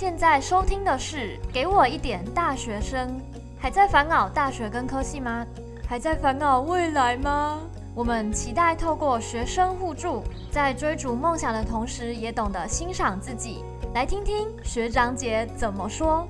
现在收听的是《给我一点大学生》，还在烦恼大学跟科系吗？还在烦恼未来吗？我们期待透过学生互助，在追逐梦想的同时，也懂得欣赏自己。来听听学长姐怎么说。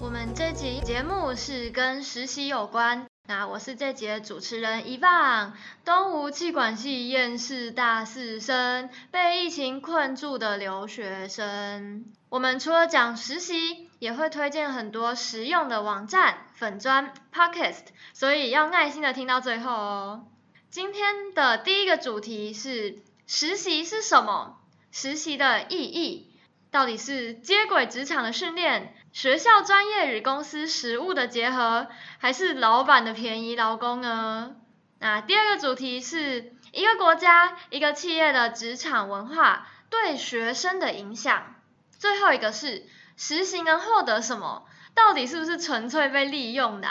我们这集节目是跟实习有关。那我是这节主持人伊棒，东吴气管系厌世大四生，被疫情困住的留学生。我们除了讲实习，也会推荐很多实用的网站、粉砖、podcast，所以要耐心的听到最后哦。今天的第一个主题是实习是什么？实习的意义到底是接轨职场的训练？学校专业与公司实务的结合，还是老板的便宜劳工呢？那第二个主题是一个国家、一个企业的职场文化对学生的影响。最后一个是实习能获得什么？到底是不是纯粹被利用的？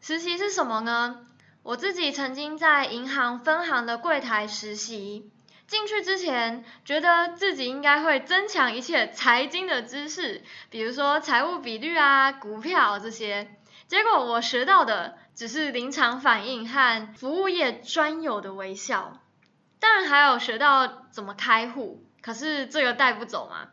实习是什么呢？我自己曾经在银行分行的柜台实习。进去之前，觉得自己应该会增强一切财经的知识，比如说财务比率啊、股票这些。结果我学到的只是临场反应和服务业专有的微笑。当然还有学到怎么开户，可是这个带不走嘛。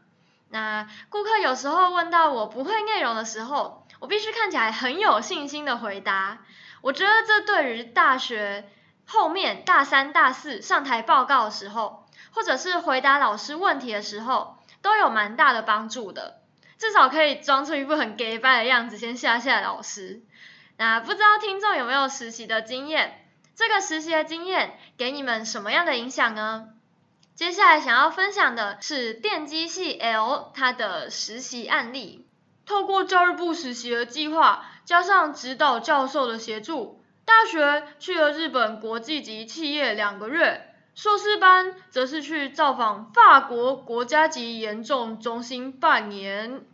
那顾客有时候问到我不会内容的时候，我必须看起来很有信心的回答。我觉得这对于大学。后面大三、大四上台报告的时候，或者是回答老师问题的时候，都有蛮大的帮助的。至少可以装出一副很 gay 拜的样子，先吓吓老师。那不知道听众有没有实习的经验？这个实习的经验给你们什么样的影响呢？接下来想要分享的是电机系 L 他的实习案例，透过教育部实习的计划，加上指导教授的协助。大学去了日本国际级企业两个月，硕士班则是去造访法国国家级严重中心半年。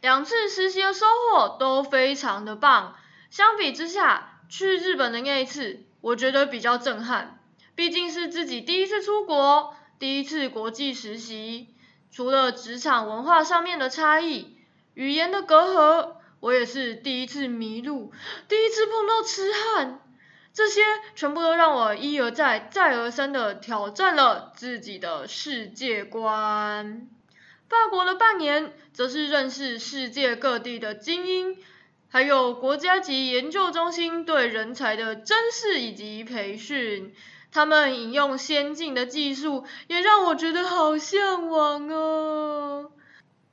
两次实习的收获都非常的棒。相比之下，去日本的那一次，我觉得比较震撼。毕竟是自己第一次出国，第一次国际实习，除了职场文化上面的差异，语言的隔阂。我也是第一次迷路，第一次碰到痴汉，这些全部都让我一而再、再而三的挑战了自己的世界观。法国的半年，则是认识世界各地的精英，还有国家级研究中心对人才的珍视以及培训。他们引用先进的技术，也让我觉得好向往哦。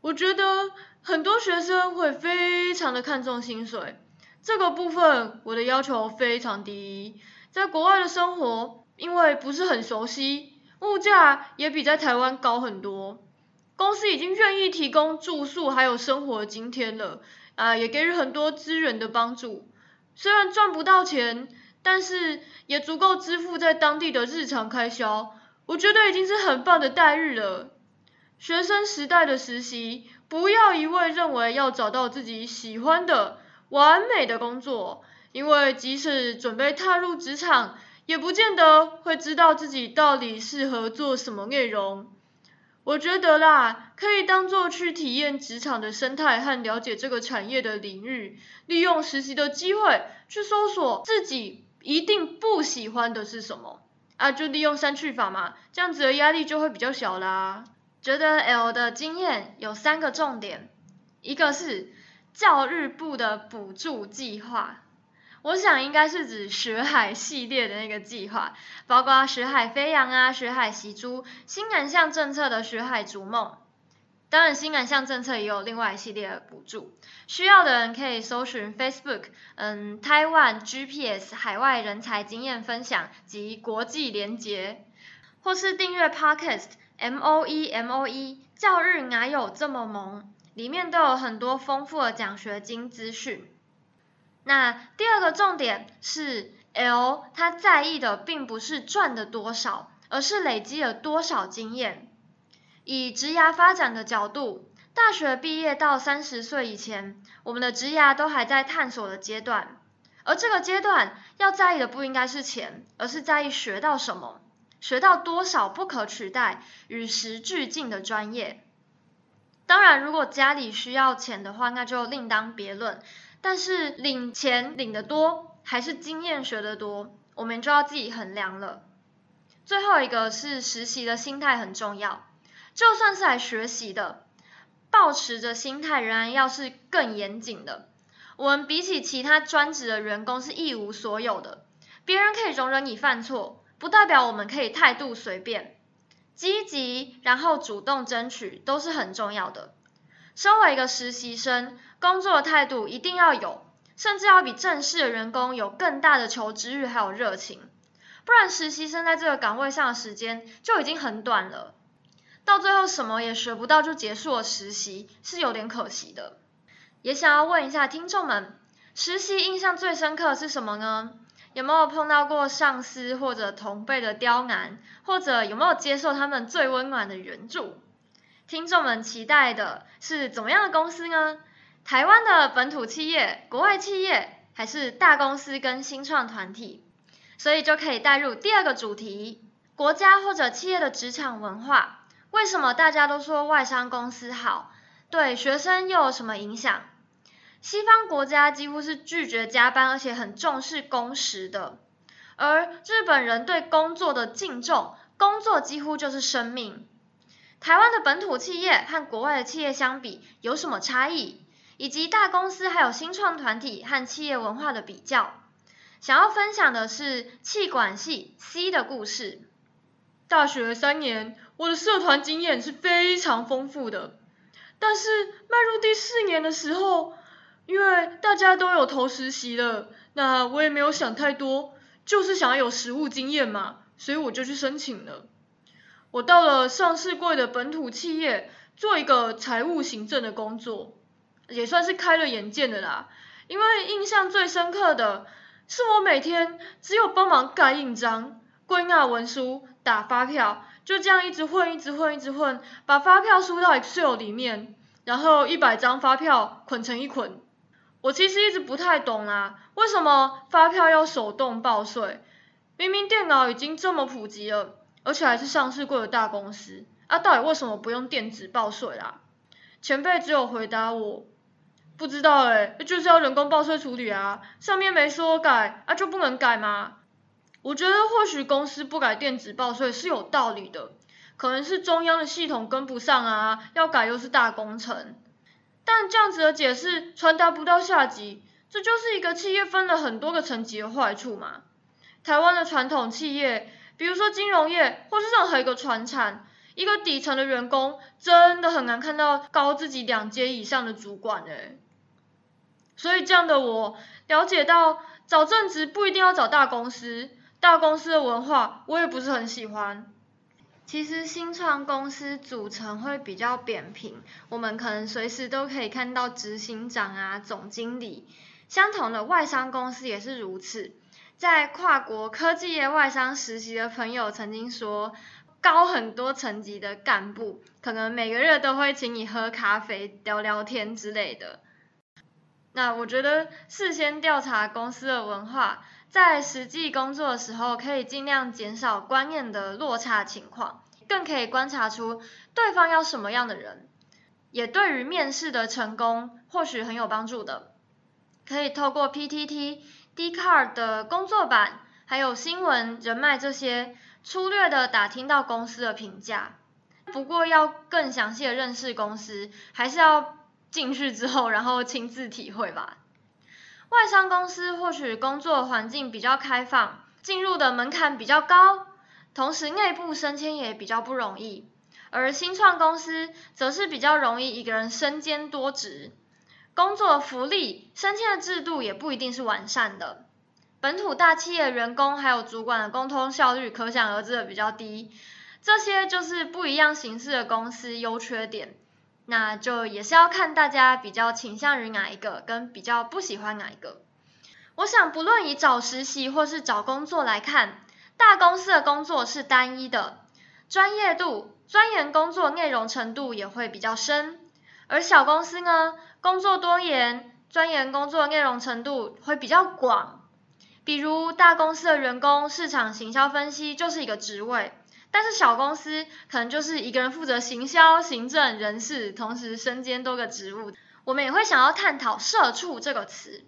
我觉得。很多学生会非常的看重薪水，这个部分我的要求非常低。在国外的生活，因为不是很熟悉，物价也比在台湾高很多。公司已经愿意提供住宿还有生活津贴了，啊，也给予很多资源的帮助。虽然赚不到钱，但是也足够支付在当地的日常开销。我觉得已经是很棒的待遇了。学生时代的实习。不要一味认为要找到自己喜欢的完美的工作，因为即使准备踏入职场，也不见得会知道自己到底适合做什么内容。我觉得啦，可以当做去体验职场的生态和了解这个产业的领域，利用实习的机会去搜索自己一定不喜欢的是什么，啊，就利用删去法嘛，这样子的压力就会比较小啦。觉得 L 的经验有三个重点，一个是教育部的补助计划，我想应该是指学海系列的那个计划，包括学海飞扬啊、学海习珠、新南向政策的学海逐梦。当然，新南向政策也有另外一系列的补助，需要的人可以搜寻 Facebook，嗯，台湾 GPS 海外人才经验分享及国际连结，或是订阅 Podcast。M O E M O E，教育哪有这么萌？里面都有很多丰富的奖学金资讯。那第二个重点是 L，他在意的并不是赚的多少，而是累积了多少经验。以职涯发展的角度，大学毕业到三十岁以前，我们的职涯都还在探索的阶段。而这个阶段要在意的不应该是钱，而是在意学到什么。学到多少不可取代、与时俱进的专业。当然，如果家里需要钱的话，那就另当别论。但是领钱领得多，还是经验学得多，我们就要自己衡量了。最后一个是实习的心态很重要，就算是来学习的，保持着心态仍然要是更严谨的。我们比起其他专职的员工是一无所有的，别人可以容忍你犯错，不代表我们可以态度随便。积极然后主动争取都是很重要的。身为一个实习生，工作的态度一定要有，甚至要比正式的员工有更大的求知欲还有热情。不然实习生在这个岗位上的时间就已经很短了，到最后什么也学不到就结束了实习，是有点可惜的。也想要问一下听众们，实习印象最深刻是什么呢？有没有碰到过上司或者同辈的刁难，或者有没有接受他们最温暖的援助？听众们期待的是怎么样的公司呢？台湾的本土企业、国外企业，还是大公司跟新创团体？所以就可以带入第二个主题：国家或者企业的职场文化。为什么大家都说外商公司好？对学生又有什么影响？西方国家几乎是拒绝加班，而且很重视工时的。而日本人对工作的敬重，工作几乎就是生命。台湾的本土企业和国外的企业相比，有什么差异？以及大公司还有新创团体和企业文化的比较？想要分享的是气管系 C 的故事。大学三年，我的社团经验是非常丰富的。但是迈入第四年的时候，因为大家都有投实习了，那我也没有想太多，就是想要有实务经验嘛，所以我就去申请了。我到了上市柜的本土企业，做一个财务行政的工作，也算是开了眼界的啦。因为印象最深刻的。是我每天只有帮忙盖印章、归纳文书、打发票，就这样一直混、一直混、一直混，把发票输到 Excel 里面，然后一百张发票捆成一捆。我其实一直不太懂啊，为什么发票要手动报税？明明电脑已经这么普及了，而且还是上市过的大公司，啊，到底为什么不用电子报税啦？前辈只有回答我。不知道哎，就是要人工报税处理啊，上面没说改，啊就不能改吗？我觉得或许公司不改电子报税是有道理的，可能是中央的系统跟不上啊，要改又是大工程。但这样子的解释传达不到下级，这就是一个企业分了很多个层级的坏处嘛。台湾的传统企业，比如说金融业或是任何一个传产，一个底层的员工真的很难看到高自己两阶以上的主管哎。所以这样的我了解到，找正职不一定要找大公司，大公司的文化我也不是很喜欢。其实新创公司组成会比较扁平，我们可能随时都可以看到执行长啊、总经理。相同的外商公司也是如此，在跨国科技业外商实习的朋友曾经说，高很多层级的干部，可能每个月都会请你喝咖啡、聊聊天之类的。那我觉得事先调查公司的文化，在实际工作的时候，可以尽量减少观念的落差情况，更可以观察出对方要什么样的人，也对于面试的成功或许很有帮助的。可以透过 PTT、Dcard 的工作版，还有新闻、人脉这些，粗略的打听到公司的评价。不过要更详细的认识公司，还是要。进去之后，然后亲自体会吧。外商公司或许工作环境比较开放，进入的门槛比较高，同时内部升迁也比较不容易。而新创公司则是比较容易一个人身兼多职，工作福利、升迁的制度也不一定是完善的。本土大企业员工还有主管的沟通效率可想而知的比较低，这些就是不一样形式的公司优缺点。那就也是要看大家比较倾向于哪一个，跟比较不喜欢哪一个。我想不论以找实习或是找工作来看，大公司的工作是单一的，专业度、钻研工作内容程度也会比较深；而小公司呢，工作多元，钻研工作内容程度会比较广。比如大公司的员工市场行销分析就是一个职位。但是小公司可能就是一个人负责行销、行政、人事，同时身兼多个职务。我们也会想要探讨“社畜”这个词。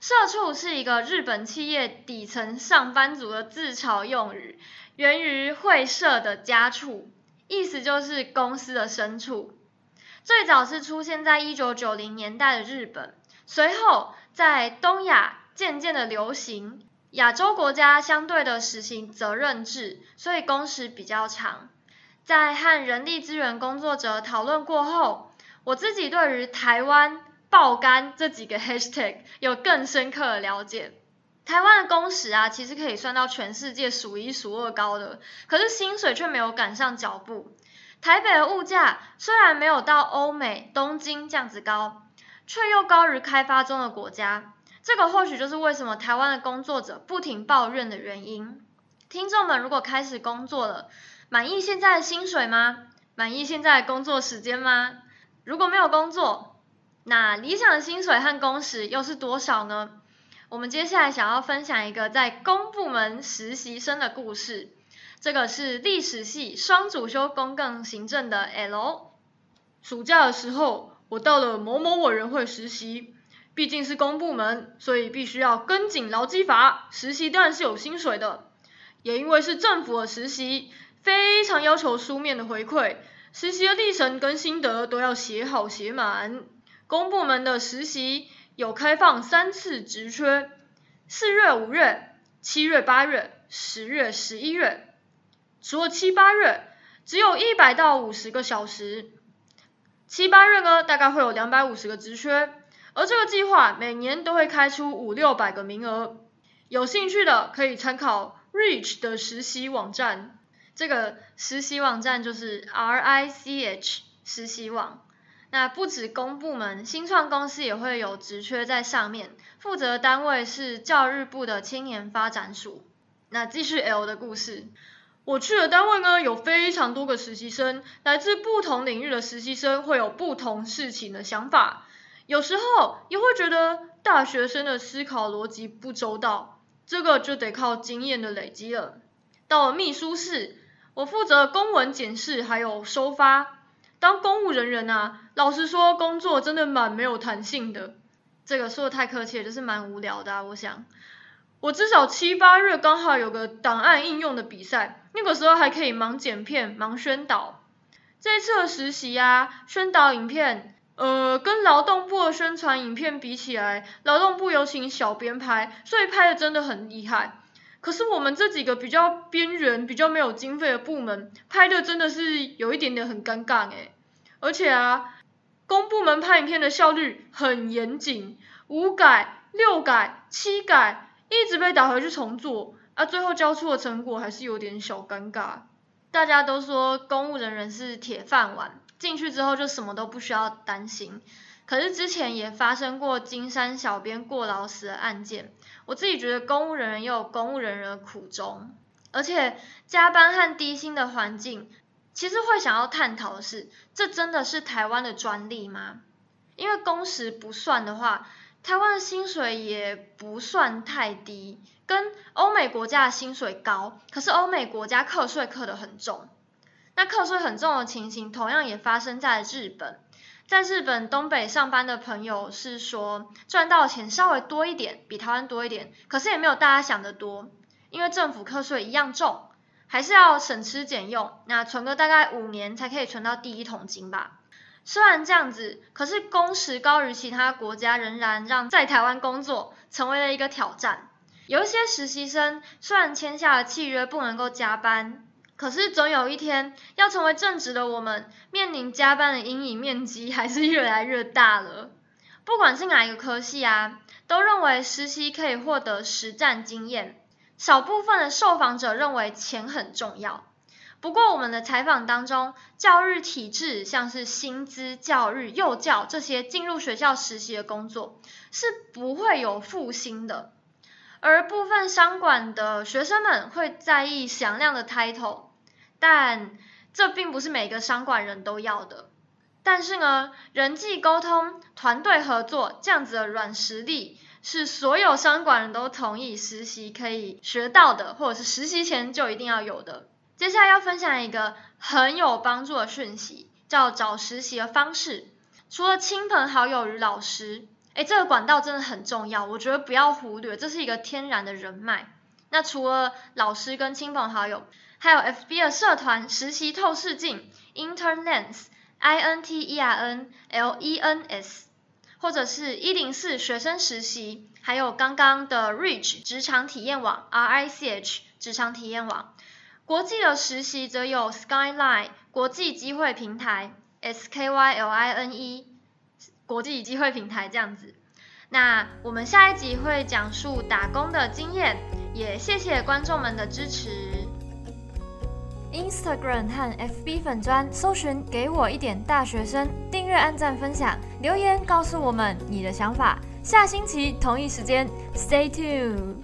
社畜是一个日本企业底层上班族的自嘲用语，源于会社的家畜，意思就是公司的牲畜。最早是出现在一九九零年代的日本，随后在东亚渐渐的流行。亚洲国家相对的实行责任制，所以工时比较长。在和人力资源工作者讨论过后，我自己对于台湾爆肝这几个 hashtag 有更深刻的了解。台湾的工时啊，其实可以算到全世界数一数二高的，可是薪水却没有赶上脚步。台北的物价虽然没有到欧美东京这样子高，却又高于开发中的国家。这个或许就是为什么台湾的工作者不停抱怨的原因。听众们如果开始工作了，满意现在的薪水吗？满意现在的工作时间吗？如果没有工作，那理想的薪水和工时又是多少呢？我们接下来想要分享一个在公部门实习生的故事。这个是历史系双主修公共行政的 L。暑假的时候，我到了某某委员会实习。毕竟是公部门，所以必须要跟紧劳基法。实习当然是有薪水的，也因为是政府的实习，非常要求书面的回馈，实习的历程跟心得都要写好写满。公部门的实习有开放三次职缺，四月、五月、七月、八月、十月、十一月。除了七八月，只有一百到五十个小时。七八月呢，大概会有两百五十个职缺。而这个计划每年都会开出五六百个名额，有兴趣的可以参考 Reach 的实习网站。这个实习网站就是 R I C H 实习网。那不止公部门，新创公司也会有职缺在上面，负责单位是教育部的青年发展署。那继续 L 的故事，我去的单位呢有非常多个实习生，来自不同领域的实习生会有不同事情的想法。有时候也会觉得大学生的思考逻辑不周到，这个就得靠经验的累积了。到了秘书室，我负责公文检视还有收发。当公务人员啊，老实说，工作真的蛮没有弹性的。这个说的太客气，就是蛮无聊的啊。我想，我至少七八月刚好有个档案应用的比赛，那个时候还可以忙剪片、忙宣导。这次的实习啊，宣导影片。呃，跟劳动部的宣传影片比起来，劳动部有请小编拍，所以拍的真的很厉害。可是我们这几个比较边缘、比较没有经费的部门，拍的真的是有一点点很尴尬诶。而且啊，公部门拍影片的效率很严谨，五改、六改、七改，一直被打回去重做，啊，最后交出的成果还是有点小尴尬。大家都说公务人员是铁饭碗。进去之后就什么都不需要担心，可是之前也发生过金山小编过劳死的案件，我自己觉得公务人员也有公务人员的苦衷，而且加班和低薪的环境，其实会想要探讨的是，这真的是台湾的专利吗？因为工时不算的话，台湾的薪水也不算太低，跟欧美国家的薪水高，可是欧美国家课税课得很重。那课税很重的情形，同样也发生在日本。在日本东北上班的朋友是说，赚到钱稍微多一点，比台湾多一点，可是也没有大家想的多，因为政府课税一样重，还是要省吃俭用。那存个大概五年才可以存到第一桶金吧。虽然这样子，可是工时高于其他国家，仍然让在台湾工作成为了一个挑战。有一些实习生虽然签下了契约，不能够加班。可是总有一天，要成为正直的我们，面临加班的阴影面积还是越来越大了。不管是哪一个科系啊，都认为实习可以获得实战经验。少部分的受访者认为钱很重要。不过我们的采访当中，教育体制像是薪资、教育、幼教这些进入学校实习的工作，是不会有复薪的。而部分商管的学生们会在意响亮的 title。但这并不是每个商管人都要的。但是呢，人际沟通、团队合作这样子的软实力，是所有商管人都同意实习可以学到的，或者是实习前就一定要有的。接下来要分享一个很有帮助的讯息，叫找实习的方式。除了亲朋好友与老师，诶，这个管道真的很重要，我觉得不要忽略，这是一个天然的人脉。那除了老师跟亲朋好友，还有 FB 的社团实习透视镜 （Internlens），I N T E R N L E N S，或者是一零四学生实习，还有刚刚的 Reach 职场体验网 （R I C H） 职场体验网。国际的实习则有 Skyline 国际机会平台 S K Y L I N E 国际机会平台这样子。那我们下一集会讲述打工的经验，也谢谢观众们的支持。Instagram 和 FB 粉砖搜寻给我一点大学生，订阅、按赞、分享、留言告诉我们你的想法。下星期同一时间，Stay tuned。